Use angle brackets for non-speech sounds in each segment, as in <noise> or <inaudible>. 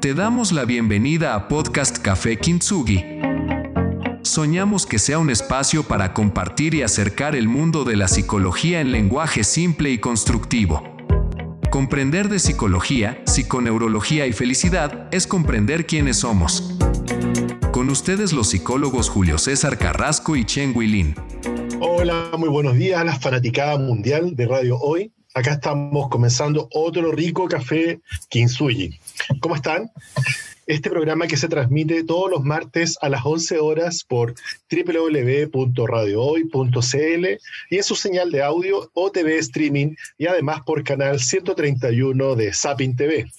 Te damos la bienvenida a Podcast Café Kintsugi. Soñamos que sea un espacio para compartir y acercar el mundo de la psicología en lenguaje simple y constructivo. Comprender de psicología, psiconeurología y felicidad es comprender quiénes somos. Con ustedes los psicólogos Julio César Carrasco y Chen Huilin. Hola, muy buenos días a la fanaticada mundial de Radio Hoy. Acá estamos comenzando otro rico café Kinsuyi. ¿Cómo están? Este programa que se transmite todos los martes a las 11 horas por www.radiohoy.cl y en su señal de audio o TV streaming y además por canal 131 de Sapin TV.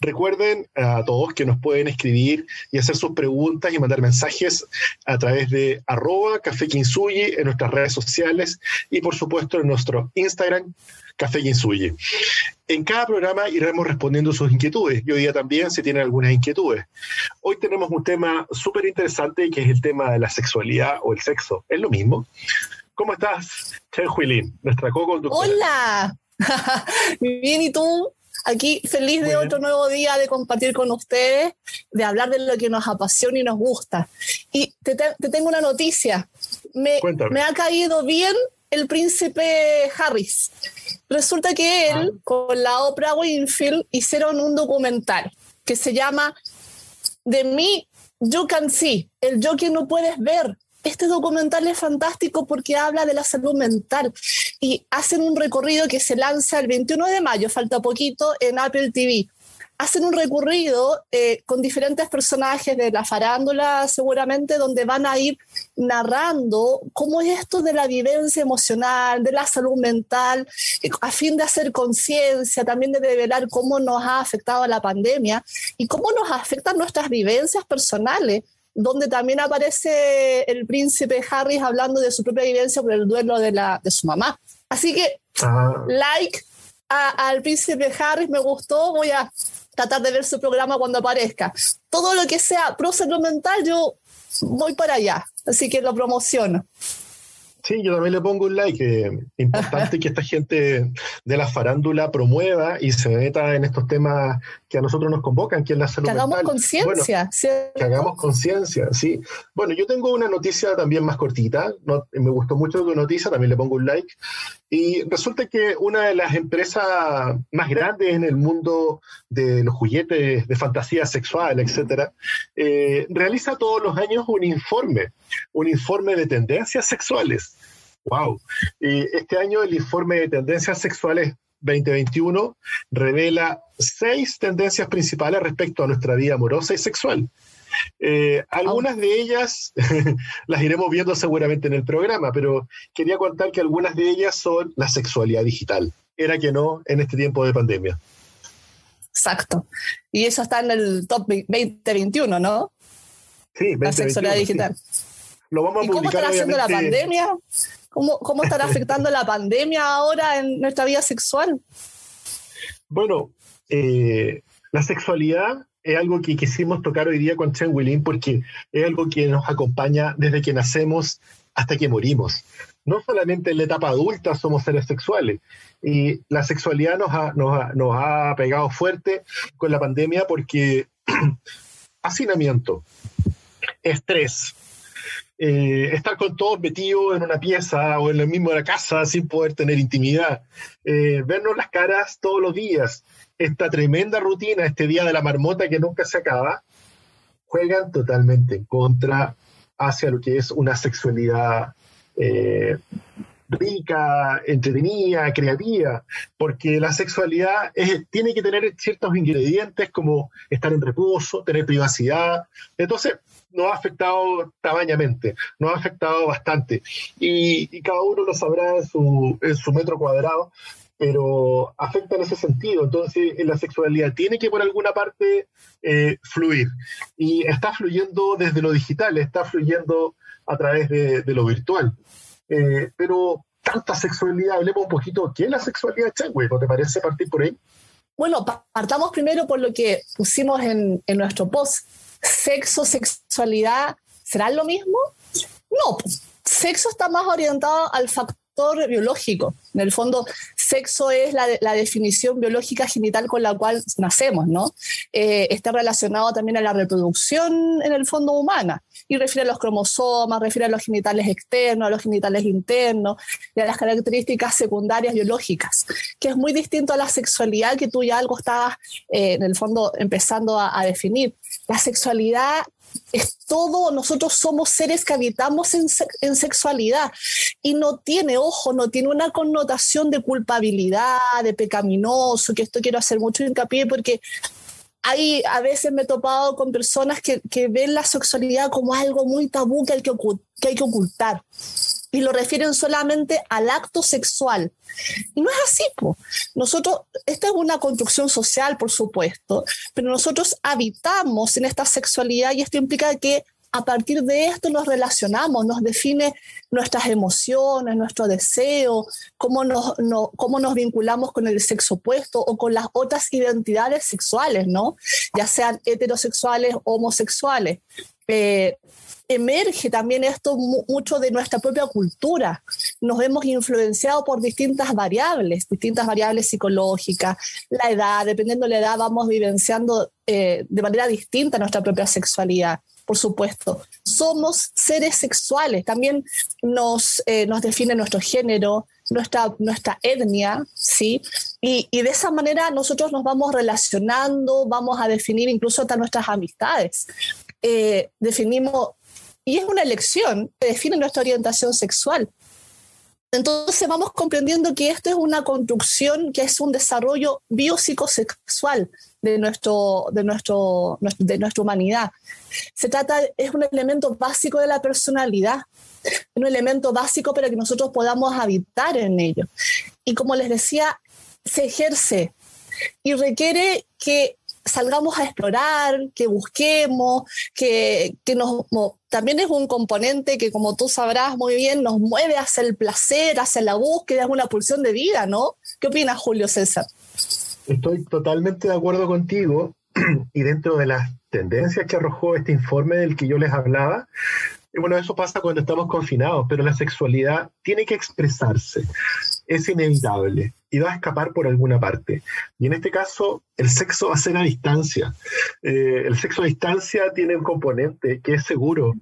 Recuerden a todos que nos pueden escribir y hacer sus preguntas y mandar mensajes a través de arroba café en nuestras redes sociales y por supuesto en nuestro Instagram Café Kinsuye. En cada programa iremos respondiendo sus inquietudes y hoy día también se tienen algunas inquietudes. Hoy tenemos un tema súper interesante que es el tema de la sexualidad o el sexo. ¿Es lo mismo? ¿Cómo estás, Chen Huilin, nuestra co-conductora? Hola, <laughs> bien, ¿y tú? Aquí feliz de otro nuevo día de compartir con ustedes, de hablar de lo que nos apasiona y nos gusta. Y te, tengo una noticia. Me, me, ha caído bien el príncipe Harris. Resulta que él, ah. con la Oprah Winfield, hicieron un documental que se llama De mí, You Can See, el yo que no puedes ver. Este documental es fantástico porque habla de la salud mental y hacen un recorrido que se lanza el 21 de mayo, falta poquito, en Apple TV hacen un recorrido eh, con diferentes personajes de la farándula, seguramente, donde van a ir narrando cómo es esto de la vivencia emocional, de la salud mental, eh, a fin de hacer conciencia, también de revelar cómo nos ha afectado la pandemia y cómo nos afectan nuestras vivencias personales donde también aparece el príncipe Harris hablando de su propia vivencia por el duelo de, la, de su mamá. Así que, ah. like al príncipe Harris, me gustó, voy a tratar de ver su programa cuando aparezca. Todo lo que sea pro mental, yo voy para allá, así que lo promociono. Sí, yo también le pongo un like. importante <laughs> que esta gente de la farándula promueva y se meta en estos temas que a nosotros nos convocan, que es la salud Que hagamos conciencia. que hagamos conciencia, sí. Bueno, yo tengo una noticia también más cortita. me gustó mucho tu noticia, también le pongo un like. Y resulta que una de las empresas más grandes en el mundo de los juguetes de fantasía sexual, etcétera, eh, realiza todos los años un informe, un informe de tendencias sexuales Wow. Y este año el informe de tendencias sexuales 2021 revela seis tendencias principales respecto a nuestra vida amorosa y sexual. Eh, algunas de ellas <laughs> las iremos viendo seguramente en el programa, pero quería contar que algunas de ellas son la sexualidad digital. Era que no en este tiempo de pandemia. Exacto. Y eso está en el top 2021, ¿no? Sí, la sexualidad digital. Lo vamos a ¿Y cómo estará haciendo la pandemia? ¿Cómo, estará <laughs> afectando la pandemia ahora en nuestra vida sexual? Bueno, eh, la sexualidad es algo que quisimos tocar hoy día con Chen Willin porque es algo que nos acompaña desde que nacemos hasta que morimos. No solamente en la etapa adulta somos seres sexuales. Y la sexualidad nos ha, nos ha pegado fuerte con la pandemia porque <clears throat> hacinamiento, estrés, eh, estar con todos metidos en una pieza o en el mismo de la casa sin poder tener intimidad, eh, vernos las caras todos los días, esta tremenda rutina, este día de la marmota que nunca se acaba, juegan totalmente en contra hacia lo que es una sexualidad eh, rica, entretenida, creativa, porque la sexualidad tiene que tener ciertos ingredientes como estar en reposo, tener privacidad. Entonces, nos ha afectado tamañamente, nos ha afectado bastante. Y, cada uno lo sabrá en su, en metro cuadrado, pero afecta en ese sentido. Entonces, la sexualidad tiene que por alguna parte eh, fluir. Y está fluyendo desde lo digital, está fluyendo a través de, lo virtual. Eh, pero tanta sexualidad, hablemos un poquito, ¿qué es la sexualidad, Changüe? ¿No te parece partir por ahí? Bueno, partamos primero por lo que pusimos en, en nuestro post sexo, sexualidad, ¿serán lo mismo? No, sexo está más orientado al factor biológico. En el fondo, sexo es la, definición biológica genital con la cual nacemos, ¿no? Eh, está relacionado también a la reproducción en el fondo humana y refiere a los cromosomas, refiere a los genitales externos, a los genitales internos y a las características secundarias biológicas, que es muy distinto a la sexualidad que tú ya algo estabas eh, en el fondo empezando a definir. La sexualidad es todo, nosotros somos seres que habitamos en, en, sexualidad y no tiene, ojo, no tiene una connotación de culpabilidad, de pecaminoso, que esto quiero hacer mucho hincapié porque hay, a veces me he topado con personas que, que ven la sexualidad como algo muy tabú que hay que, que, hay que ocultar y lo refieren solamente al acto sexual. No es así, po. nosotros, esta es una construcción social, por supuesto, pero nosotros habitamos en esta sexualidad y esto implica que a partir de esto nos relacionamos, nos define nuestras emociones, nuestro deseo, cómo nos, cómo nos vinculamos con el sexo opuesto o con las otras identidades sexuales, ¿no? Ya sean heterosexuales homosexuales. Eh, emerge también esto mucho de nuestra propia cultura. Nos hemos influenciado por distintas variables, distintas variables psicológicas, la edad, dependiendo de la edad vamos vivenciando eh, de manera distinta nuestra propia sexualidad. Por supuesto, somos seres sexuales, también nos, eh, nos define nuestro género, nuestra, nuestra etnia, ¿sí? Y, y, de esa manera nosotros nos vamos relacionando, vamos a definir incluso hasta nuestras amistades. Eh, definimos y es una elección que define nuestra orientación sexual. Entonces vamos comprendiendo que esto es una construcción, que es un desarrollo biopsicosexual de, nuestro, de, nuestro, de nuestra humanidad. Se trata, es un elemento básico de la personalidad, un elemento básico para que nosotros podamos habitar en ello. Y como les decía, se ejerce y requiere que salgamos a explorar, que busquemos, que, que nos, también es un componente que, como tú sabrás muy bien, nos mueve hacia el placer, hacia la búsqueda, es una pulsión de vida, ¿no? ¿Qué opinas, Julio César? Estoy totalmente de acuerdo contigo <clears throat> y dentro de las tendencias que arrojó este informe del que yo les hablaba, bueno, eso pasa cuando estamos confinados, pero la sexualidad tiene que expresarse es inevitable y va a escapar por alguna parte. Y en este caso, el sexo va a ser a distancia. Eh, el sexo a distancia tiene un componente que es seguro,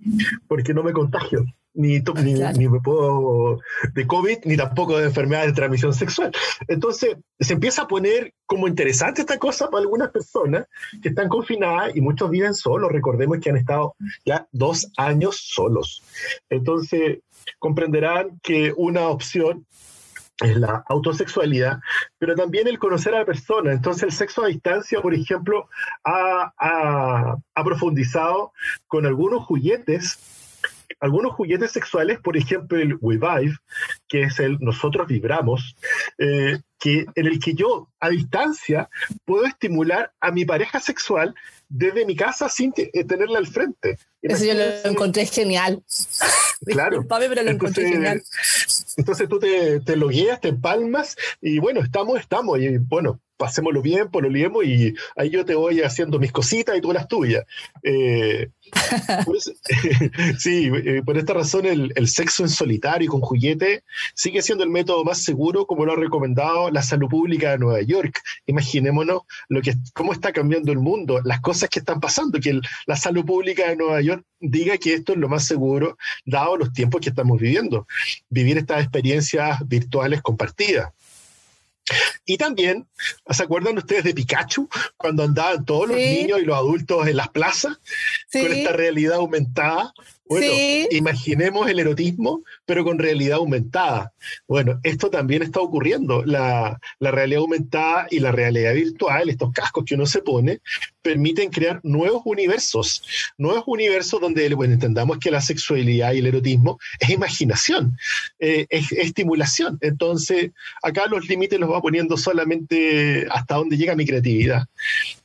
porque no me contagio. Ni, ni, me puedo de COVID, ni tampoco de enfermedad de transmisión sexual. Entonces, se empieza a poner como interesante esta cosa para algunas personas que están confinadas y muchos viven solos. Recordemos que han estado ya dos años solos. Entonces, comprenderán que una opción es la autosexualidad, pero también el conocer a la persona. Entonces el sexo a distancia, por ejemplo, ha, ha, profundizado con algunos juguetes algunos juguetes sexuales, por ejemplo el We Vibe, que es el nosotros vibramos, eh, que, en el que yo a distancia puedo estimular a mi pareja sexual desde mi casa sin eh, tenerla al frente. Eso yo lo encontré genial. Claro. pero lo encontré genial. Entonces tú te, te lo guías, te palmas y bueno, estamos, estamos. Y bueno, pasémoslo bien, liemos y ahí yo te voy haciendo mis cositas y tú las tuyas. Eh, <laughs> <laughs> sí, eh, por esta razón el, el, sexo en solitario y con juguete sigue siendo el método más seguro, como lo ha recomendado la salud pública de Nueva York. Imaginémonos lo que, cómo está cambiando el mundo, las cosas que están pasando, que la salud pública de Nueva York diga que esto es lo más seguro, dado los tiempos que estamos viviendo. Vivir estas experiencias virtuales compartidas. Y también, ¿se acuerdan ustedes de Pikachu? Cuando andaban todos los niños y los adultos en las plazas con esta realidad aumentada. Bueno, imaginemos el erotismo, pero con realidad aumentada. Bueno, esto también está ocurriendo. La, la, realidad aumentada y la realidad virtual, estos cascos que uno se pone, permiten crear nuevos universos. Nuevos universos donde, bueno, entendamos que la sexualidad y el erotismo es imaginación, eh, es, es estimulación. Entonces, acá los límites los va poniendo solamente hasta donde llega mi creatividad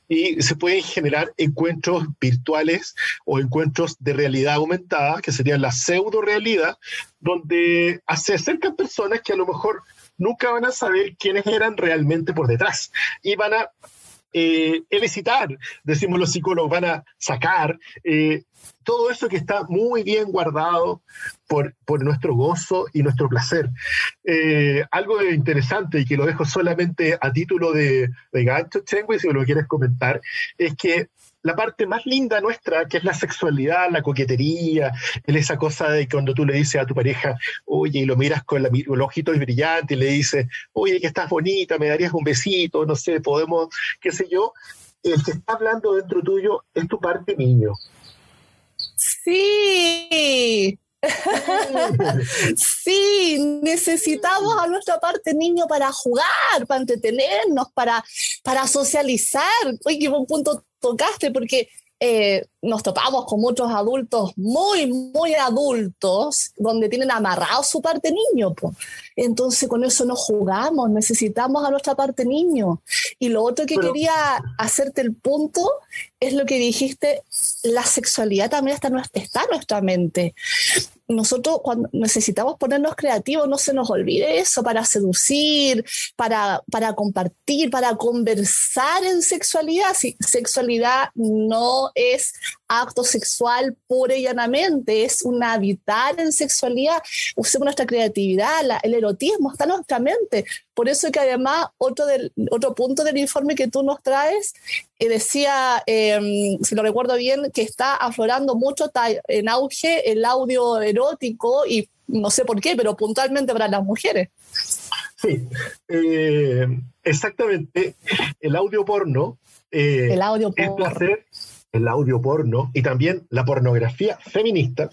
y se pueden generar encuentros virtuales o encuentros de realidad aumentada, que serían la pseudo realidad, donde se acercan personas que a lo mejor nunca van a saber quiénes eran realmente por detrás y van a eh, elicitar, decimos los psicólogos, van a sacar. Eh, todo eso que está muy bien guardado por, por nuestro gozo y nuestro placer. Eh, algo interesante y que lo dejo solamente a título de, de gancho, Chengui, si lo quieres comentar, es que la parte más linda nuestra, que es la sexualidad, la coquetería, es esa cosa de cuando tú le dices a tu pareja, oye, y lo miras con la, los ojitos brillantes y le dices, oye, que estás bonita, me darías un besito, no sé, podemos, qué sé yo. El que está hablando dentro tuyo es tu parte niño. Sí. <laughs> sí, necesitamos a nuestra parte niño para jugar, para entretenernos, para, para socializar. Oye, buen punto tocaste, porque eh, nos topamos con muchos adultos muy, muy adultos, donde tienen amarrado su parte niño. Entonces con eso no jugamos, necesitamos a nuestra parte niño. Y lo otro que quería hacerte el punto es lo que dijiste, la sexualidad también está, está en nuestra mente nosotros cuando necesitamos ponernos creativos, no se nos olvide eso, para seducir, para, para compartir, para conversar en sexualidad. Si sexualidad no es acto sexual pura y llanamente, es un habitar en sexualidad. Usemos nuestra creatividad, el erotismo está en nuestra mente. Por eso que además otro, del, otro punto del informe que tú nos traes eh, decía, em, si lo recuerdo bien, que está aflorando mucho en auge el audio erótico y no sé por qué, pero puntualmente para las mujeres. Sí, eh, exactamente. El audio porno. Eh, el audio porno el audio porno y también la pornografía feminista.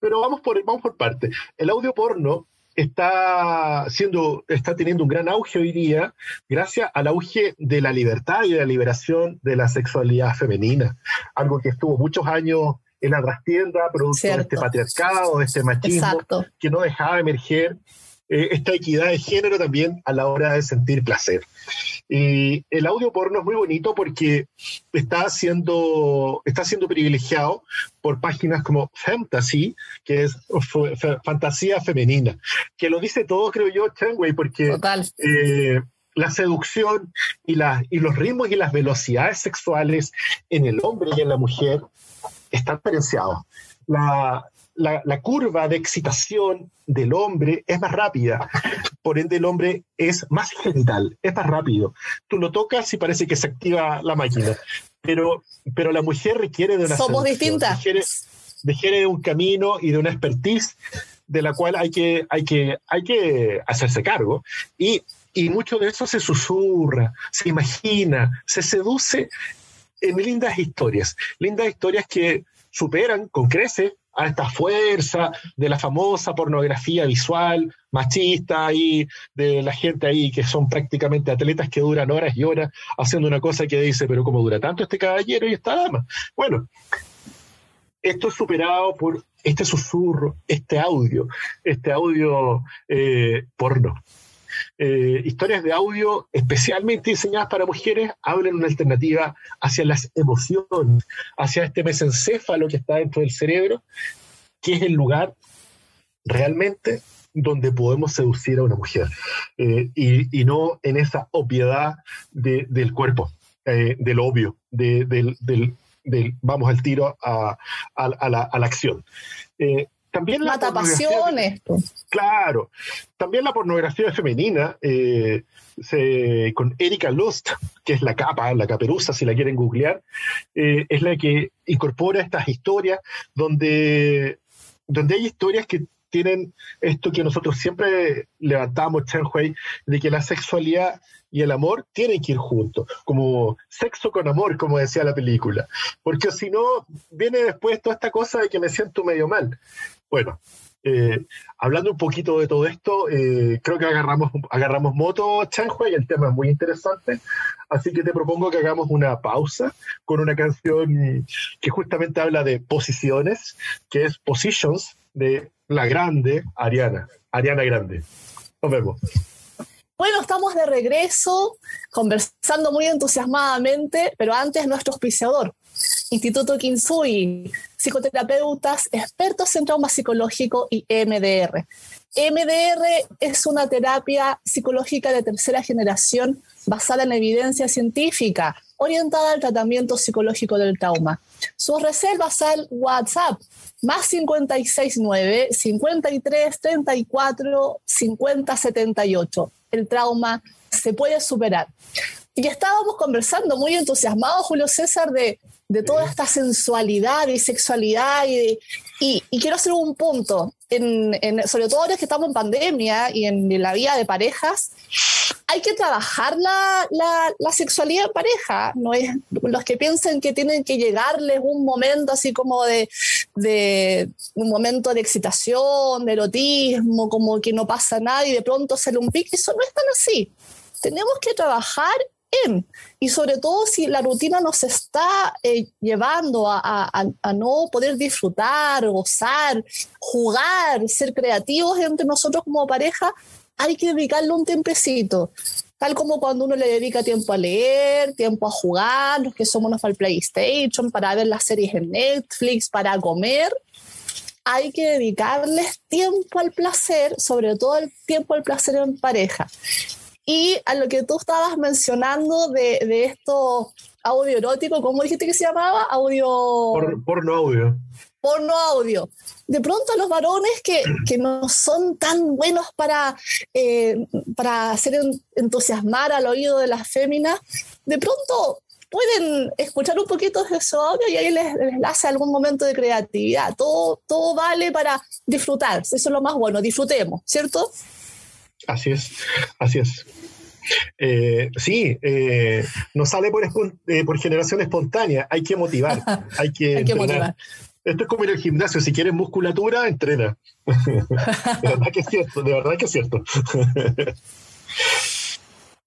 Pero vamos por, vamos por parte. El audio porno está, siendo, está teniendo un gran auge hoy día gracias al auge de la libertad y de la liberación de la sexualidad femenina, algo que estuvo muchos años en la trastienda, producto de este patriarcado, de este machismo, que no dejaba emerger eh, esta equidad de género también a la hora de sentir placer. Y el audio porno es muy bonito porque está siendo, está siendo privilegiado por páginas como Fantasy, que es fantasía femenina, que lo dice todo, creo yo, Changway, porque eh, la seducción y, la, y los ritmos y las velocidades sexuales en el hombre y en la mujer están diferenciados. La, la, curva de excitación del hombre es más rápida, por ende el hombre es más genital, es más rápido. Tú lo tocas y parece que se activa la máquina, pero, pero la mujer requiere de una... Somos distintas. Requiere, de un camino y de una expertise de la cual hay que, hay que, hay que hacerse cargo. Y, y mucho de eso se susurra, se imagina, se seduce en lindas historias, lindas historias que superan con creces a esta fuerza de la famosa pornografía visual machista y de la gente ahí que son prácticamente atletas que duran horas y horas haciendo una cosa que dice, pero ¿cómo dura tanto este caballero y esta dama? Bueno, esto es superado por este susurro, este audio, este audio eh, porno. Eh, historias de audio especialmente diseñadas para mujeres hablan una alternativa hacia las emociones, hacia este mesencéfalo que está dentro del cerebro, que es el lugar realmente donde podemos seducir a una mujer eh, y, no en esa obviedad del cuerpo, eh, del obvio, del, vamos al tiro a, la, acción. También la Mata pasiones. Claro. También la pornografía femenina, eh, con Erika Lust, que es la capa, la caperuza, si la quieren googlear, eh, es la que incorpora estas historias donde, donde hay historias que tienen esto que nosotros siempre levantamos, Chen Hui, de que la sexualidad y el amor tienen que ir juntos, como sexo con amor, como decía la película. Porque si no, viene después toda esta cosa de que me siento medio mal. Bueno, eh, hablando un poquito de todo esto, eh, creo que agarramos, agarramos moto, Chanhua, y el tema es muy interesante. Así que te propongo que hagamos una pausa con una canción que justamente habla de posiciones, que es Positions, de la grande Ariana, Ariana Grande. Nos vemos. Bueno, estamos de regreso, conversando muy entusiasmadamente, pero antes nuestro auspiciador, Instituto Kinsui, psicoterapeutas, expertos en trauma psicológico y MDR. MDR es una terapia psicológica de tercera generación basada en evidencia científica, orientada al tratamiento psicológico del trauma. Sus reservas al WhatsApp, más 569 53 34 50 78. El trauma se puede superar. Y estábamos conversando muy entusiasmados, Julio César, de, de toda esta sensualidad y sexualidad. Y, y, quiero hacer un punto, en, sobre todo ahora que estamos en pandemia y en, la vida de parejas, hay que trabajar la, la, sexualidad en pareja. No es, los que piensen que tienen que llegarles un momento así como de, de un momento de excitación, de erotismo, como que no pasa nada y de pronto sale un pique, eso no es tan así tenemos que trabajar y sobre todo si la rutina nos está eh, llevando a, no poder disfrutar, gozar, jugar, ser creativos entre nosotros como pareja, hay que dedicarle un tiempecito. Tal como cuando uno le dedica tiempo a leer, tiempo a jugar, los que somos para el PlayStation, para ver las series en Netflix, para comer, hay que dedicarles tiempo al placer, sobre todo el tiempo al placer en pareja. Y a lo que tú estabas mencionando de, de esto audio erótico, ¿cómo dijiste que se llamaba? Audio... Por, porno audio. Porno audio. De pronto los varones que, que no son tan buenos para, eh, para hacer entusiasmar al oído de las féminas, de pronto pueden escuchar un poquito de su audio y ahí les, les, hace algún momento de creatividad. Todo, todo vale para disfrutar. Eso es lo más bueno, disfrutemos, ¿cierto? Así es, así es. Eh, sí, eh, no sale por, eh, por generación espontánea, hay que motivar, <laughs> hay que, entrenar. Esto es como ir al gimnasio, si quieres musculatura, entrena. <laughs> de verdad que es cierto, de verdad que es cierto. <laughs>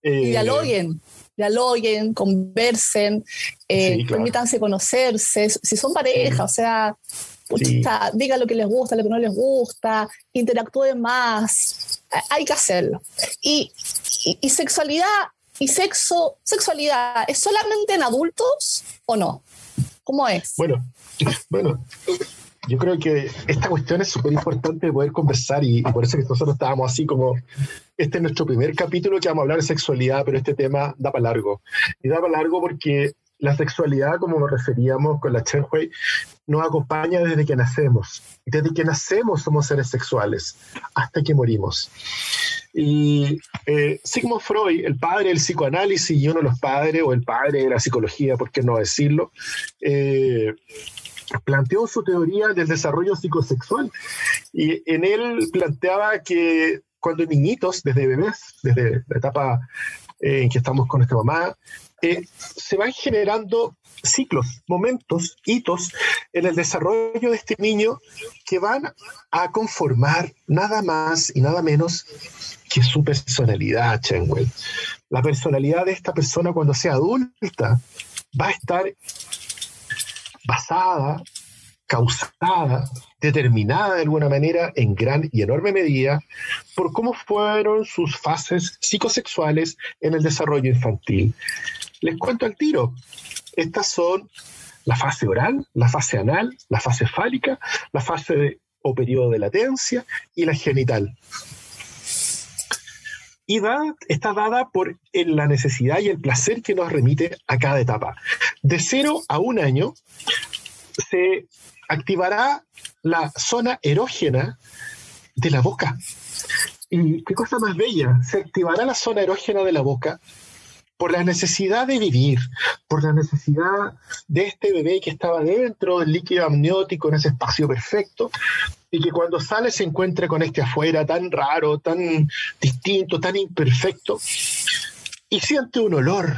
y dialoguen, dialoguen, conversen, permítanse conocerse, si son pareja, o sea, diga lo que les gusta, lo que no les gusta, interactúen más, hay que hacerlo. Y, y, sexualidad y sexo, sexualidad, ¿es solamente en adultos o no? ¿Cómo es? Bueno, bueno, yo creo que esta cuestión es súper importante de poder conversar y, por eso que nosotros estábamos así como, este es nuestro primer capítulo que vamos a hablar de sexualidad, pero este tema da para largo. Y da para largo porque la sexualidad, como nos referíamos con la Chen Hui, nos acompaña desde que nacemos. Desde que nacemos somos seres sexuales, hasta que morimos. Y eh, Sigmund Freud, el padre del psicoanálisis y uno de los padres, o el padre de la psicología, por qué no decirlo, eh, planteó su teoría del desarrollo psicosexual. Y en él planteaba que cuando niñitos, desde bebés, desde la etapa eh, en que estamos con nuestra mamá, eh, se van generando ciclos, momentos, hitos en el desarrollo de este niño que van a conformar nada más y nada menos que su personalidad, Chenwell. La personalidad de esta persona cuando sea adulta va a estar basada, causada, determinada de alguna manera en gran y enorme medida por cómo fueron sus fases psicosexuales en el desarrollo infantil. Les cuento al tiro. Estas son la fase oral, la fase anal, la fase fálica, la fase o periodo de latencia y la genital. Y está dada por la necesidad y el placer que nos remite a cada etapa. De cero a un año se activará la zona erógena de la boca. Y qué cosa más bella, se activará la zona erógena de la boca por la necesidad de vivir, por la necesidad de este bebé que estaba dentro del líquido amniótico en ese espacio perfecto y que cuando sale se encuentra con este afuera tan raro, tan distinto, tan imperfecto y siente un olor.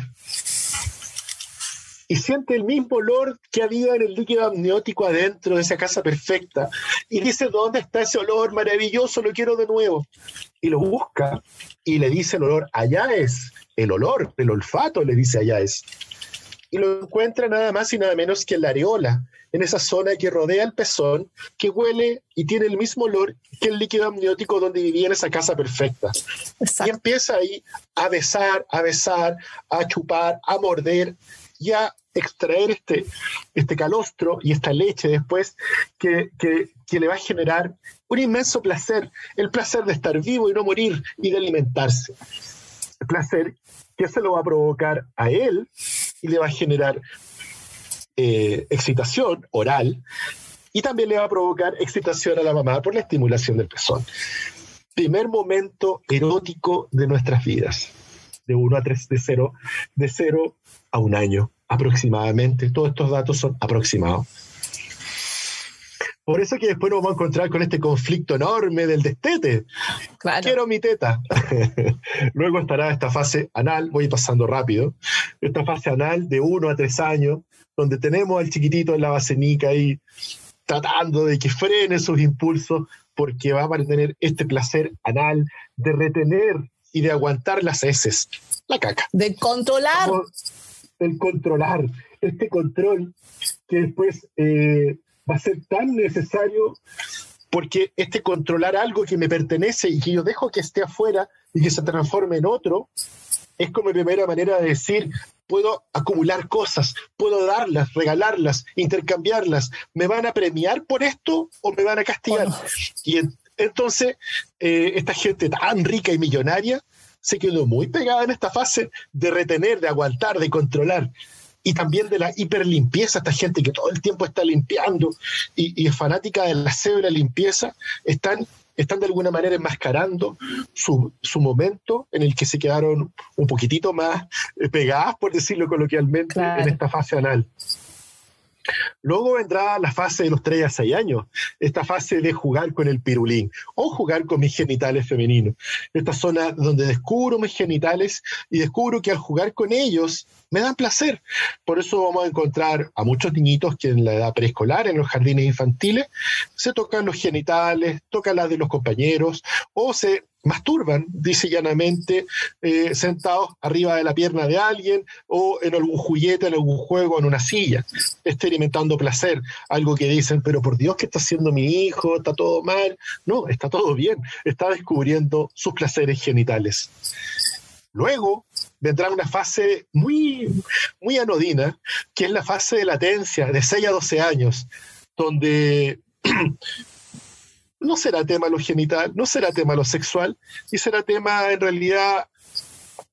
Y siente el mismo olor que había en el líquido amniótico adentro de esa casa perfecta. Y dice, ¿dónde está ese olor maravilloso? Lo quiero de nuevo. Y lo busca y le dice el olor, allá es el olor, el olfato, le dice allá es. Y lo encuentra nada más y nada menos que en la areola, en esa zona que rodea el pezón, que huele y tiene el mismo olor que el líquido amniótico donde vivía en esa casa perfecta. Y empieza ahí a besar, a besar, a chupar, a morder y a extraer este, este calostro y esta leche después que, que, le va a generar un inmenso placer, el placer de estar vivo y no morir y de alimentarse. El placer que se lo va a provocar a él y le va a generar eh, excitación oral y también le va a provocar excitación a la mamá por la estimulación del pezón. Primer momento erótico de nuestras vidas, de 1 a 3, de 0, de 0 a un año aproximadamente. Todos estos datos son aproximados. Por eso que después nos vamos a encontrar con este conflicto enorme del destete. Quiero mi teta. <laughs> Luego estará esta fase anal, voy pasando rápido, esta fase anal de 1 a 3 años, donde tenemos al chiquitito en la basenica ahí tratando de que frene sus impulsos porque va a tener este placer anal de retener y de aguantar las heces, la caca. De controlar. El controlar, este control que después eh, va a ser tan necesario porque este controlar algo que me pertenece y que yo dejo que esté afuera y que se transforme en otro, es como mi primera manera de decir, puedo acumular cosas, puedo darlas, regalarlas, intercambiarlas. ¿Me van a premiar por esto o me van a castigar? Y entonces, eh, esta gente tan rica y millonaria se quedó muy pegada en esta fase de retener, de aguantar, de controlar y también de la hiperlimpieza, esta gente que todo el tiempo está limpiando y, es fanática de la cebra limpieza, están, están de alguna manera enmascarando su, su, momento en el que se quedaron un poquitito más pegadas, por decirlo coloquialmente, en esta fase anal. Luego vendrá la fase de los 3 a 6 años, esta fase de jugar con el pirulín o jugar con mis genitales femeninos. Esta zona donde descubro mis genitales y descubro que al jugar con ellos me dan placer. Por eso vamos a encontrar a muchos niñitos que en la edad preescolar, en los jardines infantiles, se tocan los genitales, tocan las de los compañeros o se masturban, dice llanamente, eh, sentados arriba de la pierna de alguien o en algún juguete, en algún juego, en una silla, experimentando placer. Algo que dicen, pero por Dios, ¿qué está haciendo mi hijo? ¿Está todo mal? No, está todo bien. Está descubriendo sus placeres genitales. Luego vendrá una fase muy, muy anodina, que es la fase de latencia, de 6 a 12 años, donde <clears throat> no será tema lo genital, no será tema lo sexual, y será tema en realidad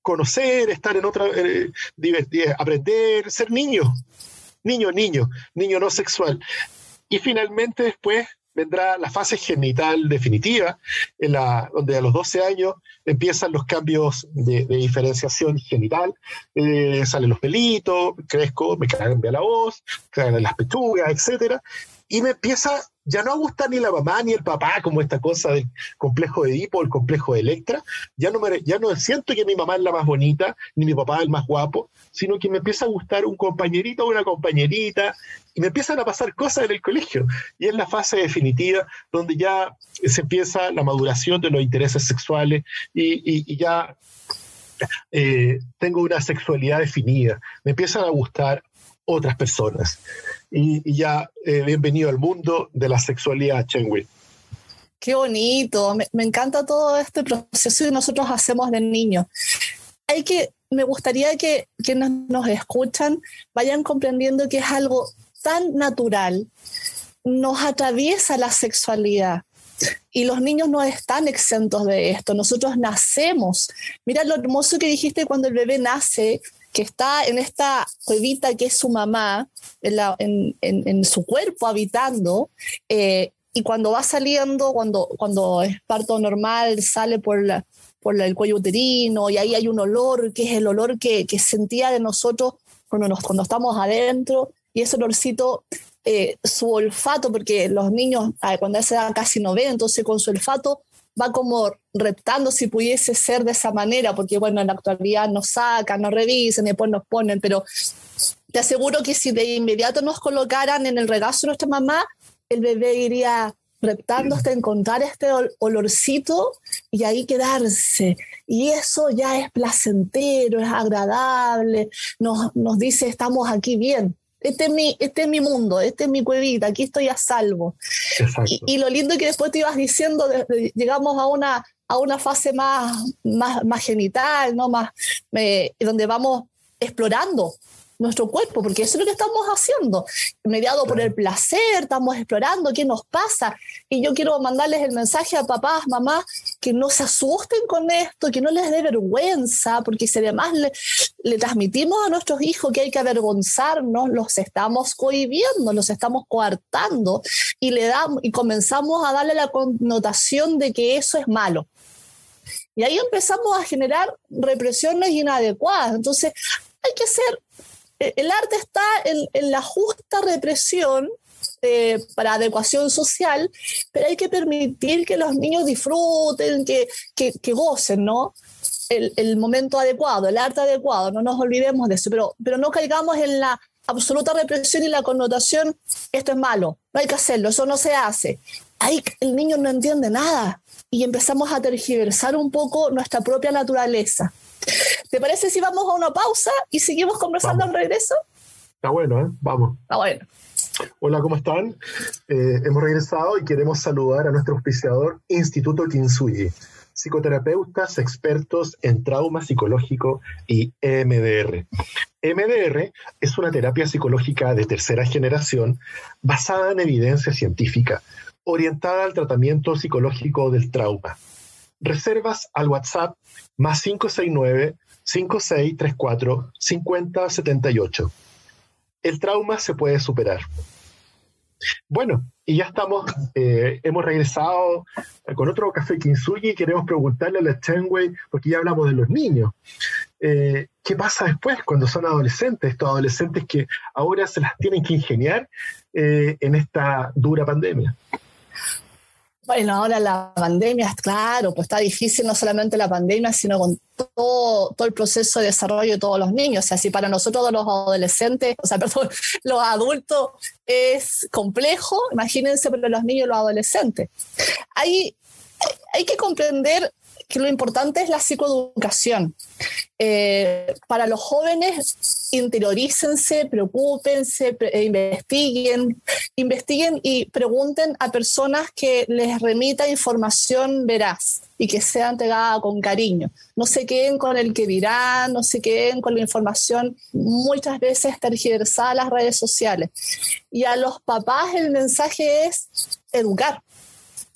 conocer, estar en otra, eh, aprender, ser niño, niño, niño, niño no sexual. Y finalmente después vendrá la fase genital definitiva, en la, donde a los 12 años empiezan los cambios de, diferenciación genital, eh, salen los pelitos, crezco, me cambia la voz, caen las pechugas, etc. Y me empieza ya no gusta ni la mamá ni el papá, como esta cosa del complejo de Edipo, el complejo de Electra. Ya no, me, ya no siento que mi mamá es la más bonita, ni mi papá el más guapo, sino que me empieza a gustar un compañerito o una compañerita, y me empiezan a pasar cosas en el colegio. Y es la fase definitiva donde ya se empieza la maduración de los intereses sexuales y, ya eh, tengo una sexualidad definida. Me empiezan a gustar otras personas y, ya eh, bienvenido al mundo de la sexualidad, Chenwi. Qué bonito, me, encanta todo este proceso que nosotros hacemos de niños. Hay que, me gustaría que quienes nos escuchan vayan comprendiendo que es algo tan natural, nos atraviesa la sexualidad. Y los niños no están exentos de esto. Nosotros nacemos. Mira lo hermoso que dijiste cuando el bebé nace, que está en esta cuevita que es su mamá, en, su cuerpo habitando, eh, y cuando va saliendo, cuando, cuando es parto normal, sale por, la, por el cuello uterino, y ahí hay un olor, que es el olor que, que sentía de nosotros cuando, nos, cuando estamos adentro, y ese olorcito eh, su olfato, porque los niños cuando se dan casi no ven, entonces con su olfato va como reptando si pudiese ser de esa manera, porque bueno, en la actualidad nos sacan, nos revisan, después nos ponen, pero te aseguro que si de inmediato nos colocaran en el regazo de nuestra mamá, el bebé iría reptando hasta encontrar este olorcito y ahí quedarse. Y eso ya es placentero, es agradable, nos, nos dice estamos aquí bien. Este es, mi, este es mi mundo, este es mi cuevita, aquí estoy a salvo. Y, lo lindo es que después te ibas diciendo, llegamos a una, a una fase más, más, más genital, ¿no? más, donde vamos explorando nuestro cuerpo, porque eso es lo que estamos haciendo, mediado por el placer, estamos explorando qué nos pasa. Y yo quiero mandarles el mensaje a papás, mamás, que no se asusten con esto, que no les dé vergüenza, porque si además le, le transmitimos a nuestros hijos que hay que avergonzarnos, los estamos cohibiendo, los estamos coartando y, le damos, y comenzamos a darle la connotación de que eso es malo. Y ahí empezamos a generar represiones inadecuadas. Entonces, hay que ser el arte está en, la justa represión eh, para adecuación social, pero hay que permitir que los niños disfruten, que, que, gocen, ¿no? El, momento adecuado, el arte adecuado, no nos olvidemos de eso, pero, pero no caigamos en la absoluta represión y la connotación, esto es malo, no hay que hacerlo, eso no se hace. Ahí el niño no entiende nada y empezamos a tergiversar un poco nuestra propia naturaleza. ¿Te parece si vamos a una pausa y seguimos conversando al regreso? Está bueno, ¿eh? Vamos. Está bueno. Hola, ¿cómo están? Eh, hemos regresado y queremos saludar a nuestro auspiciador Instituto Kinsuyi, psicoterapeutas expertos en trauma psicológico y EMDR. EMDR es una terapia psicológica de tercera generación basada en evidencia científica, orientada al tratamiento psicológico del trauma. Reservas al WhatsApp más 569 5634 5078. El trauma se puede superar. Bueno, y ya estamos, eh, hemos regresado con otro café Kinsugi y queremos preguntarle a la Chenwei, porque ya hablamos de los niños. Eh, ¿Qué pasa después cuando son adolescentes? Estos adolescentes que ahora se las tienen que ingeniar eh, en esta dura pandemia. Bueno, ahora la pandemia, claro, pues está difícil no solamente la pandemia, sino con todo, todo el proceso de desarrollo de todos los niños. O sea, si para nosotros los adolescentes, o sea, <laughs> perdón, los adultos es complejo, imagínense para los niños y los adolescentes. Hay, hay que comprender que lo importante es la psicoeducación. Eh, para los jóvenes, interiorícense, preocúpense, eh, investiguen, investiguen y pregunten a personas que les remita información veraz y que sea entregada con cariño. No se queden con el que dirán, no se queden con la información muchas veces tergiversada en las redes sociales. Y a los papás el mensaje es educar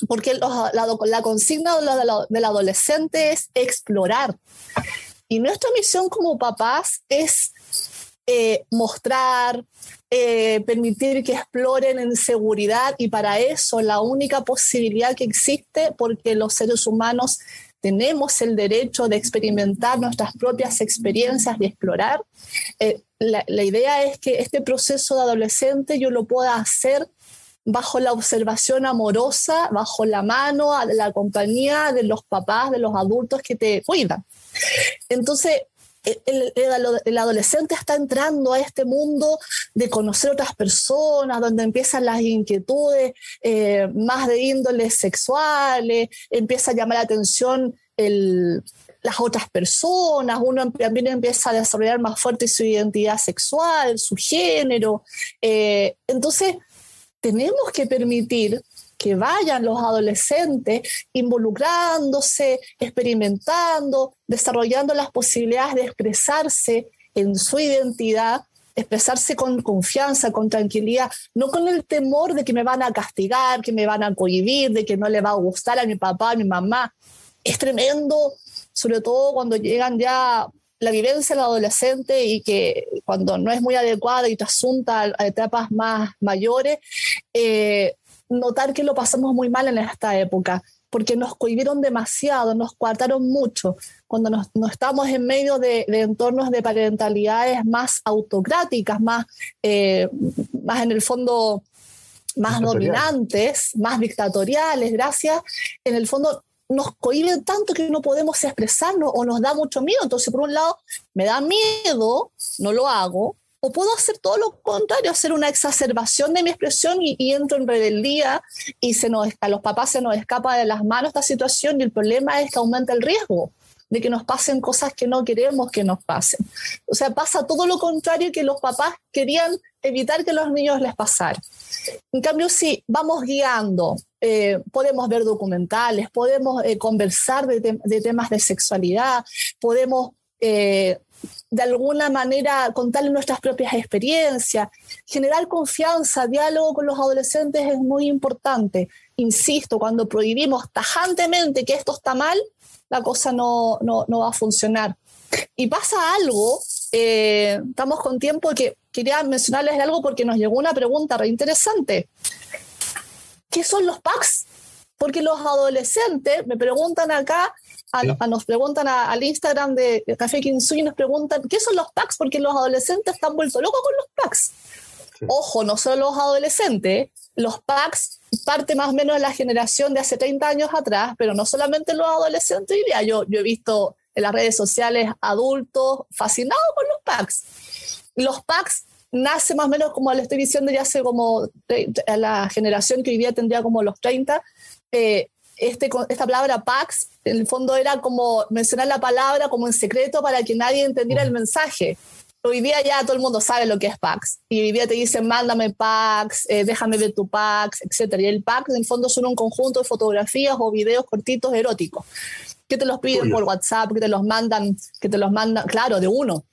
porque la, consigna del adolescente es explorar. Y nuestra misión como papás es eh, mostrar, eh, permitir que exploren en seguridad y para eso la única posibilidad que existe, porque los seres humanos tenemos el derecho de experimentar nuestras propias experiencias y explorar, eh, la, la idea es que este proceso de adolescente yo lo pueda hacer bajo la observación amorosa, bajo la mano, la compañía de los papás, de los adultos que te cuidan. Entonces, el, adolescente está entrando a este mundo de conocer otras personas, donde empiezan las inquietudes eh, más de índoles sexuales, empieza a llamar la atención las otras personas, uno también empieza a desarrollar más fuerte su identidad sexual, su género. Eh, entonces, tenemos que permitir que vayan los adolescentes involucrándose, experimentando, desarrollando las posibilidades de expresarse en su identidad, expresarse con confianza, con tranquilidad, no con el temor de que me van a castigar, que me van a cohibir, de que no le va a gustar a mi papá, a mi mamá. Es tremendo, sobre todo cuando llegan ya la vivencia del adolescente y que cuando no es muy adecuada y te asunta a, etapas más mayores, eh, notar que lo pasamos muy mal en esta época, porque nos cohibieron demasiado, nos coartaron mucho, cuando nos, estamos en medio de, entornos de parentalidades más autocráticas, más, eh, más en el fondo más dominantes, más dictatoriales, gracias, en el fondo nos cohiben tanto que no podemos expresarnos o nos da mucho miedo. Entonces, por un lado, me da miedo, no lo hago, o puedo hacer todo lo contrario, hacer una exacerbación de mi expresión y, entro en rebeldía y se nos, a los papás se nos escapa de las manos esta situación y el problema es que aumenta el riesgo de que nos pasen cosas que no queremos que nos pasen. O sea, pasa todo lo contrario que los papás querían evitar que los niños les pasara. En cambio, si vamos guiando, eh, podemos ver documentales, podemos eh, conversar de, temas de sexualidad, podemos eh, de alguna manera contarle nuestras propias experiencias, generar confianza, diálogo con los adolescentes es muy importante. Insisto, cuando prohibimos tajantemente que esto está mal, la cosa no, no, no va a funcionar. Y pasa algo, eh, estamos con tiempo que quería mencionarles algo porque nos llegó una pregunta re interesante. ¿Qué son los packs? Porque los adolescentes me preguntan acá, a, nos preguntan al Instagram de Café Kinsui, nos preguntan, ¿qué son los packs? Porque los adolescentes están vueltos locos con los packs. Ojo, no solo los adolescentes, los packs parte más o menos de la generación de hace 30 años atrás, pero no solamente los adolescentes, diría yo, yo he visto en las redes sociales adultos fascinados con los packs. Los packs nace más o menos como le estoy diciendo ya hace como la generación que hoy día tendría como los 30, eh, este, esta palabra Pax, en el fondo era como mencionar la palabra como en secreto para que nadie entendiera el mensaje. Hoy día ya todo el mundo sabe lo que es Pax. Y hoy día te dicen, mándame Pax, eh, déjame ver tu Pax, etc. Y el Pax, en el fondo, son un conjunto de fotografías o videos cortitos eróticos que te los piden por WhatsApp, que te los mandan, que te los mandan, claro, de uno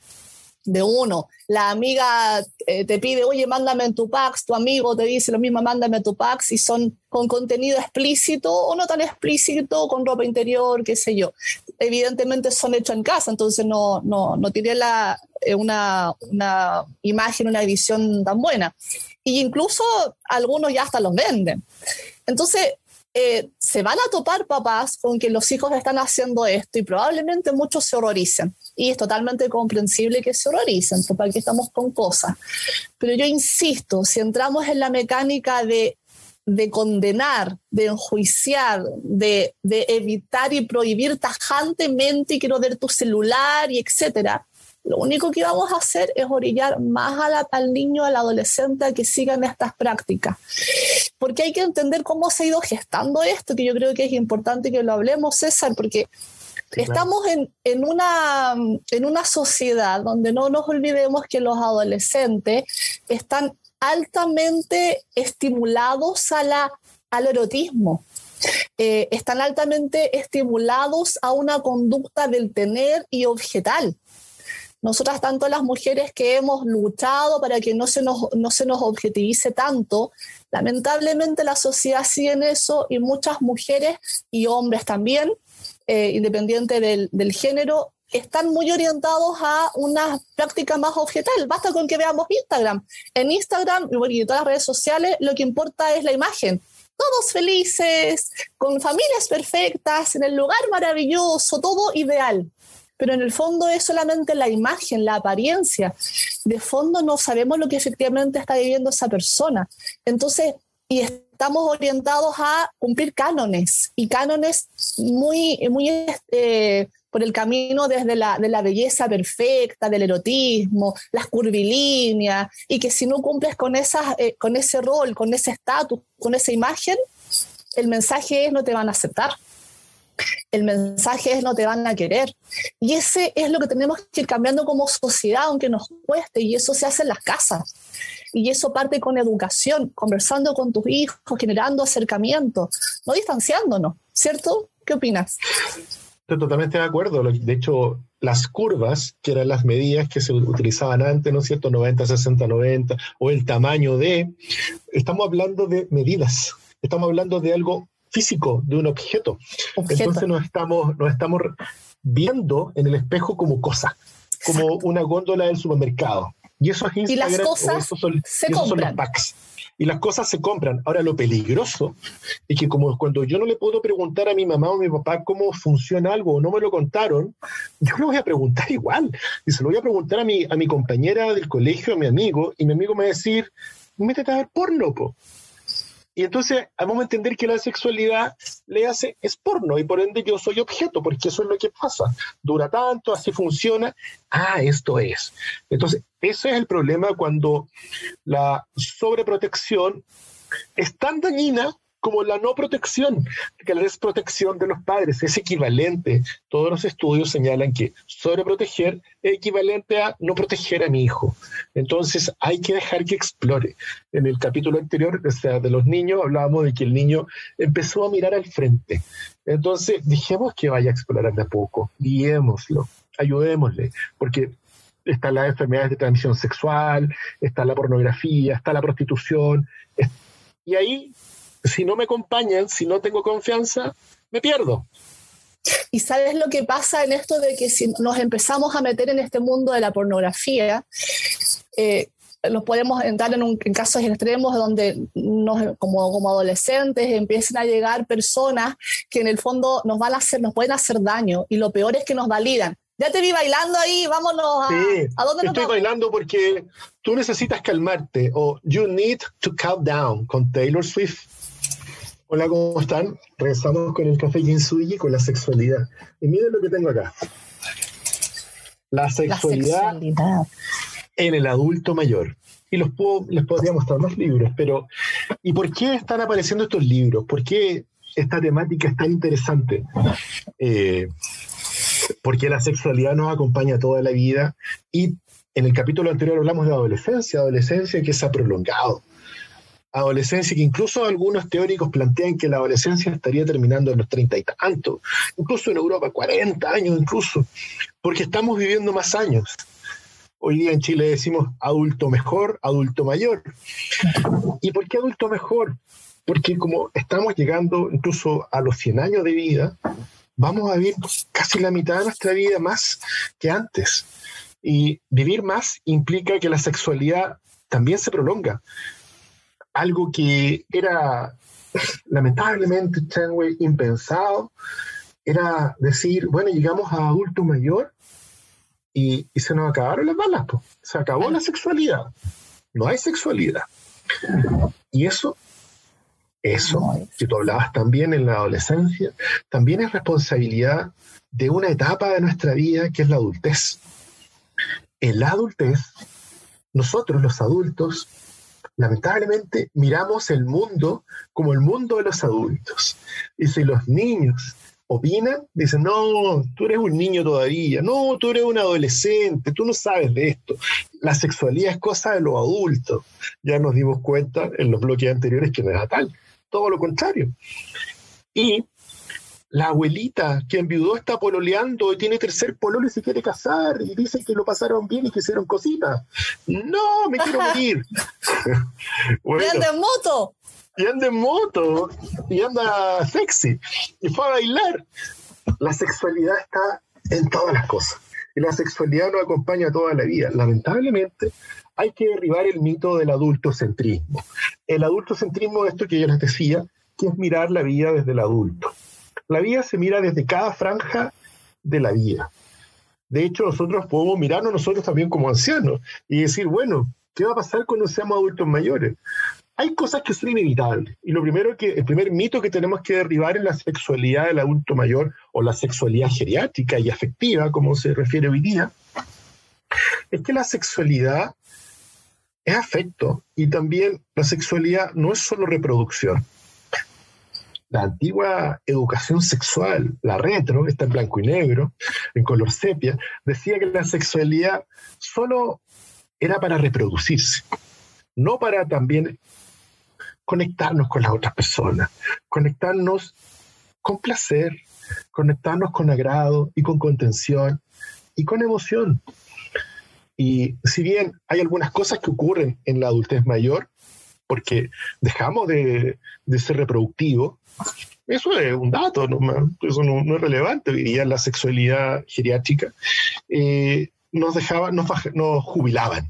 de uno. La amiga eh, te pide, oye, mándame tu Pax, tu amigo te dice lo mismo, mándame tu Pax, y son con contenido explícito o no tan explícito, con ropa interior, qué sé yo. Evidentemente son hechos en casa, entonces no, no, no tiene la, eh, una, una imagen, una edición tan buena. Y incluso algunos ya hasta los venden. Entonces, eh, se van a topar papás con que los hijos están haciendo esto y probablemente muchos se horroricen. Y es totalmente comprensible que se horroricen, porque aquí estamos con cosas. Pero yo insisto, si entramos en la mecánica de, de condenar, de enjuiciar, de, de, evitar y prohibir tajantemente y quiero ver tu celular y etcétera, lo único que vamos a hacer es orillar más al niño, al adolescente a que sigan estas prácticas. Porque hay que entender cómo se ha ido gestando esto, que yo creo que es importante que lo hablemos, César, porque estamos en, en, una, en una sociedad donde no nos olvidemos que los adolescentes están altamente estimulados a la, al erotismo. Eh, están altamente estimulados a una conducta del tener y objetal. Nosotras, tanto las mujeres que hemos luchado para que no se nos, no se nos objetivice tanto, lamentablemente la sociedad sigue en eso y muchas mujeres y hombres también, eh, independiente del, del género, están muy orientados a una práctica más objetal. Basta con que veamos Instagram. En Instagram y todas las redes sociales lo que importa es la imagen. Todos felices, con familias perfectas, en el lugar maravilloso, todo ideal pero en el fondo es solamente la imagen, la apariencia. De fondo no sabemos lo que efectivamente está viviendo esa persona. Entonces, y estamos orientados a cumplir cánones, y cánones muy, muy eh, por el camino desde la, de la belleza perfecta, del erotismo, las curvilíneas, y que si no cumples con, esas, eh, con ese rol, con ese estatus, con esa imagen, el mensaje es no te van a aceptar el mensaje es no te van a querer. Y ese es lo que tenemos que ir cambiando como sociedad, aunque nos cueste, y eso se hace en las casas. Y eso parte con educación, conversando con tus hijos, generando acercamiento, no distanciándonos, ¿cierto? ¿Qué opinas? Estoy totalmente de acuerdo. De hecho, las curvas, que eran las medidas que se utilizaban antes, ¿no es cierto? 90, 60, 90, o el tamaño de, estamos hablando de medidas, estamos hablando de algo físico de un objeto. Entonces nos estamos, nos estamos viendo en el espejo como cosa, como una góndola del supermercado. Y eso es Instagram, y las cosas son, se compran. packs. Y las cosas se compran. Ahora, lo peligroso es que como cuando yo no le puedo preguntar a mi mamá o a mi papá cómo funciona algo o no me lo contaron, yo lo voy a preguntar igual. Y se lo voy a preguntar a mi, a mi compañera del colegio, a mi amigo, y mi amigo me va a decir, métete a ver porno, po. Y entonces vamos a entender que la sexualidad le hace es porno y por ende yo soy objeto, porque eso es lo que pasa. Dura tanto, así funciona. Ah, esto es. Entonces, ese es el problema cuando la sobreprotección es tan dañina como la no protección, que la desprotección de los padres es equivalente. Todos los estudios señalan que sobreproteger es equivalente a no proteger a mi hijo. Entonces hay que dejar que explore. En el capítulo anterior, o sea, de los niños, hablábamos de que el niño empezó a mirar al frente. Entonces, dijimos que vaya a explorar de a poco, guiémoslo, ayudémosle, porque están las enfermedades de transmisión sexual, está la pornografía, está la prostitución. Y ahí, si no me acompañan, si no tengo confianza, me pierdo. Y sabes lo que pasa en esto de que si nos empezamos a meter en este mundo de la pornografía, eh, nos podemos entrar en, casos extremos donde nos, como, como adolescentes empiecen a llegar personas que en el fondo nos van a hacer, nos pueden hacer daño y lo peor es que nos validan. Ya te vi bailando ahí, vámonos a, sí, ¿a dónde Estoy bailando porque tú necesitas calmarte o You Need to Calm Down con Taylor Swift. Hola, ¿cómo están? Regresamos con el café Jinsuji con la sexualidad. Y miren lo que tengo acá. La sexualidad, la sexualidad en el adulto mayor. Y los puedo, les podría mostrar más libros, pero ¿y por qué están apareciendo estos libros? ¿Por qué esta temática es tan interesante? Eh, porque la sexualidad nos acompaña toda la vida y en el capítulo anterior hablamos de adolescencia, adolescencia que se ha prolongado. Adolescencia que incluso algunos teóricos plantean que la adolescencia estaría terminando en los treinta y tantos, incluso en Europa 40 años incluso, porque estamos viviendo más años. Hoy día en Chile decimos adulto mejor, adulto mayor. ¿Y por qué adulto mejor? Porque como estamos llegando incluso a los 100 años de vida, vamos a vivir casi la mitad de nuestra vida más que antes. Y vivir más implica que la sexualidad también se prolonga. Algo que era lamentablemente impensado, era decir, bueno, llegamos a adulto mayor y, se nos acabaron las balas, se acabó la sexualidad, no hay sexualidad. Y eso, eso, que tú hablabas también en la adolescencia, también es responsabilidad de una etapa de nuestra vida que es la adultez. En la adultez, nosotros los adultos, lamentablemente miramos el mundo como el mundo de los adultos. Y si los niños opinan, dicen, no, tú eres un niño todavía, no, tú eres un adolescente, tú no sabes de esto. La sexualidad es cosa de los adultos. Ya nos dimos cuenta en los bloques anteriores que no era tal, todo lo contrario. Y la abuelita que enviudó está pololeando y tiene tercer pololo y se quiere casar y dicen que lo pasaron bien y que hicieron cositas. No, me quiero morir. <laughs> bueno, de moto! y anda en moto y anda sexy y fue a bailar. La sexualidad está en todas las cosas y la sexualidad nos acompaña toda la vida. Lamentablemente, hay que derribar el mito del adultocentrismo. El adultocentrismo es esto que yo les decía, que es mirar la vida desde el adulto. La vida se mira desde cada franja de la vida. De hecho, nosotros podemos mirarnos nosotros también como ancianos y decir, bueno, ¿qué va a pasar cuando seamos adultos mayores? hay cosas que son inevitables. Y lo primero que, el primer mito que tenemos que derribar en la sexualidad del adulto mayor o la sexualidad geriátrica y afectiva, como se refiere hoy día, es que la sexualidad es afecto y también la sexualidad no es solo reproducción. La antigua educación sexual, la retro, está en blanco y negro, en color sepia, decía que la sexualidad solo era para reproducirse, no para también conectarnos con las otras personas, conectarnos con placer, conectarnos con agrado y con contención y con emoción. Y si bien hay algunas cosas que ocurren en la adultez mayor, porque dejamos de, ser reproductivo, eso es un dato, no, eso no, es relevante, diría la sexualidad geriátrica, eh, nos, dejaban, nos, nos jubilaban.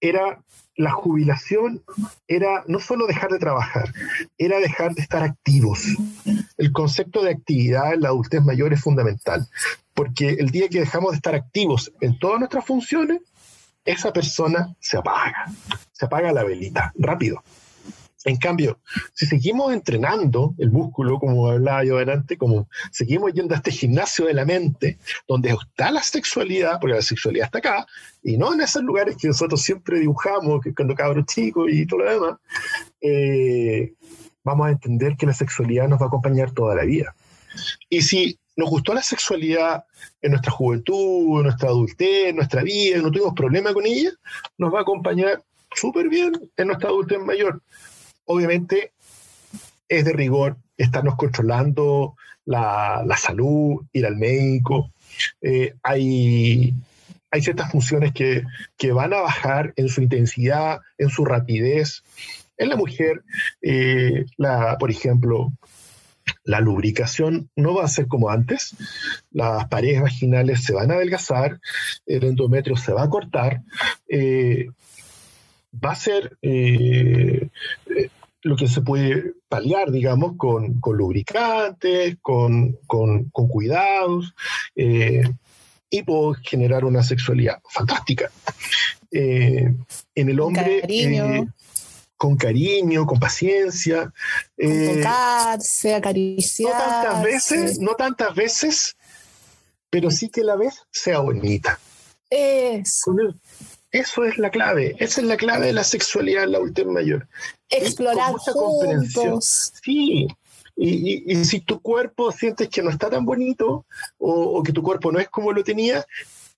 Era la jubilación era no solo dejar de trabajar, era dejar de estar activos. El concepto de actividad en la adultez mayor es fundamental, porque el día que dejamos de estar activos en todas nuestras funciones, esa persona se apaga, se apaga la velita, rápido. En cambio, si seguimos entrenando el músculo, como hablaba yo adelante, como seguimos yendo a este gimnasio de la mente, donde está la sexualidad, porque la sexualidad está acá, y no en esos lugares que nosotros siempre dibujamos, que cuando cabros chicos y todo lo demás, eh, vamos a entender que la sexualidad nos va a acompañar toda la vida. Y si nos gustó la sexualidad en nuestra juventud, en nuestra adultez, en nuestra vida, y no tuvimos problema con ella, nos va a acompañar súper bien en nuestra adultez mayor obviamente es de rigor estarnos controlando la, salud, ir al médico. Eh, hay hay ciertas funciones que, que, van a bajar en su intensidad, en su rapidez. En la mujer, eh, la, por ejemplo, la lubricación no va a ser como antes, las paredes vaginales se van a adelgazar, el endometrio se va a cortar, eh, va a ser lo que se puede paliar, digamos, con, lubricantes, con, cuidados, eh, y puedo generar una sexualidad fantástica. Eh, en el hombre... Cariño. Eh, con cariño, con paciencia. Tocarse, acariciar. No tantas veces, no tantas veces, pero sí que la vez sea bonita. Eso. Eso es la clave, esa es la clave de la sexualidad en la última mayor. Explorar juntos. Sí, y, y, si tu cuerpo sientes que no está tan bonito o, que tu cuerpo no es como lo tenía,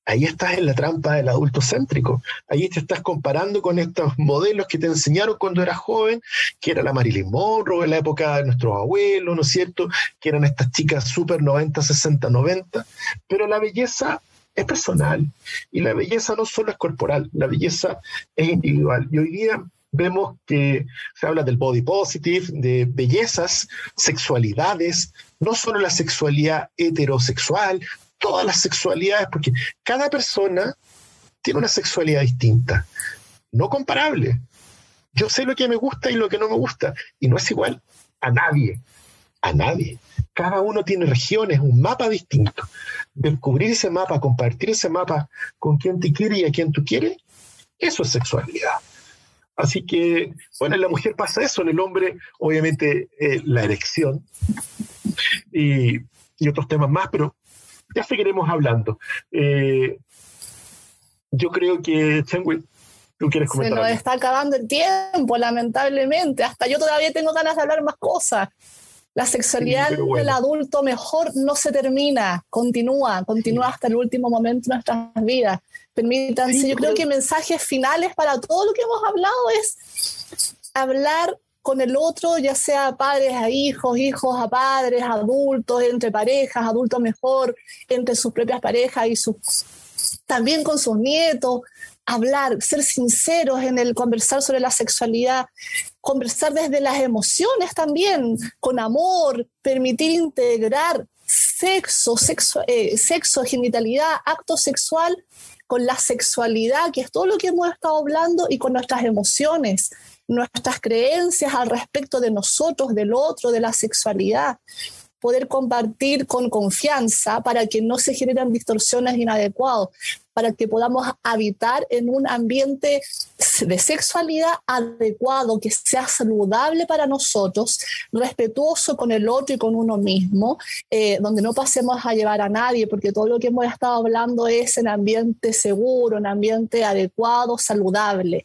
ahí estás en la trampa del adulto céntrico. Ahí te estás comparando con estos modelos que te enseñaron cuando eras joven, que era la Marilyn Monroe en la época de nuestros abuelos, ¿no es cierto? Que eran estas chicas súper 90, 60, 90. Pero la belleza es personal. Y la belleza no solo es corporal, la belleza es individual. Y hoy día vemos que se habla del body positive, de bellezas, sexualidades, no solo la sexualidad heterosexual, todas las sexualidades, porque cada persona tiene una sexualidad distinta, no comparable. Yo sé lo que me gusta y lo que no me gusta, y no es igual a nadie, a nadie. Cada uno tiene regiones, un mapa distinto. Descubrir ese mapa, compartir ese mapa con quien te quiere y a quien tú quieres, eso es sexualidad. Así que, bueno, en la mujer pasa eso, en el hombre, obviamente, eh, la erección y, otros temas más, pero ya seguiremos hablando. Eh, yo creo que, Chengui, tú quieres comentar. Se nos está acabando el tiempo, lamentablemente. Hasta yo todavía tengo ganas de hablar más cosas. La sexualidad del adulto mejor no se termina, continúa, continúa hasta el último momento de nuestras vidas. Permítanse, yo creo que mensajes finales para todo lo que hemos hablado es hablar con el otro, ya sea padres a hijos, hijos a padres, adultos, entre parejas, adultos mejor, entre sus propias parejas y sus, también con sus nietos, hablar, ser sinceros en el conversar sobre la sexualidad, conversar desde las emociones también, con amor, permitir integrar sexo, sexo, eh, sexo, genitalidad, acto sexual con la sexualidad, que es todo lo que hemos estado hablando, y con nuestras emociones, nuestras creencias al respecto de nosotros, del otro, de la sexualidad poder compartir con confianza para que no se generen distorsiones inadecuadas, para que podamos habitar en un ambiente de sexualidad adecuado, que sea saludable para nosotros, respetuoso con el otro y con uno mismo, eh, donde no pasemos a llevar a nadie, porque todo lo que hemos estado hablando es en ambiente seguro, en ambiente adecuado, saludable.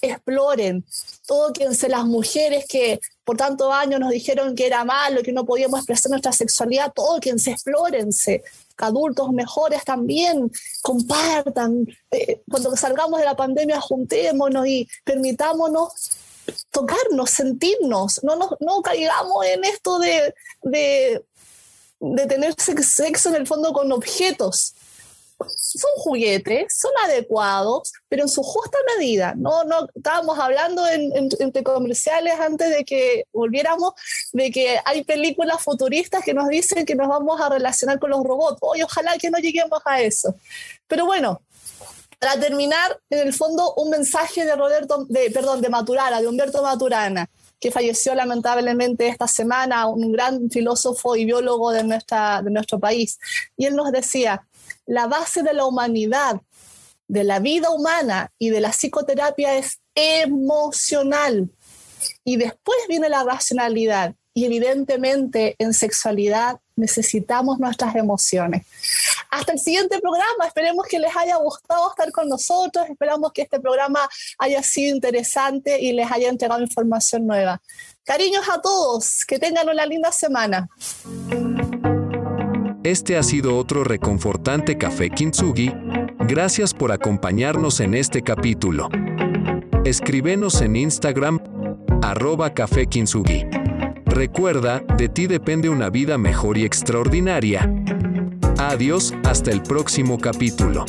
Exploren, todo quien se las mujeres que por tantos años nos dijeron que era malo, que no podíamos expresar nuestra sexualidad, todo quien se explórense, adultos mejores también, compartan, eh, cuando salgamos de la pandemia juntémonos y permitámonos tocarnos, sentirnos, no, no, no caigamos en esto de, de, de tener sexo en el fondo con objetos, son juguetes, son adecuados, pero en su justa medida. No, no estábamos hablando en, entre comerciales antes de que volviéramos de que hay películas futuristas que nos dicen que nos vamos a relacionar con los robots. Hoy ojalá que no lleguemos a eso. Pero bueno, para terminar, en el fondo, un mensaje de Roberto, de, perdón, de Maturana, de Humberto Maturana, que falleció lamentablemente esta semana, un gran filósofo y biólogo de, nuestra, de nuestro país. Y él nos decía, la base de la humanidad, de la vida humana y de la psicoterapia es emocional. Y después viene la racionalidad. Y evidentemente en sexualidad necesitamos nuestras emociones. Hasta el siguiente programa. Esperemos que les haya gustado estar con nosotros. Esperamos que este programa haya sido interesante y les haya entregado información nueva. Cariños a todos. Que tengan una linda semana. Este ha sido otro reconfortante Café Kintsugi. Gracias por acompañarnos en este capítulo. Escríbenos en Instagram, arroba Café Kintsugi. Recuerda, de ti depende una vida mejor y extraordinaria. Adiós, hasta el próximo capítulo.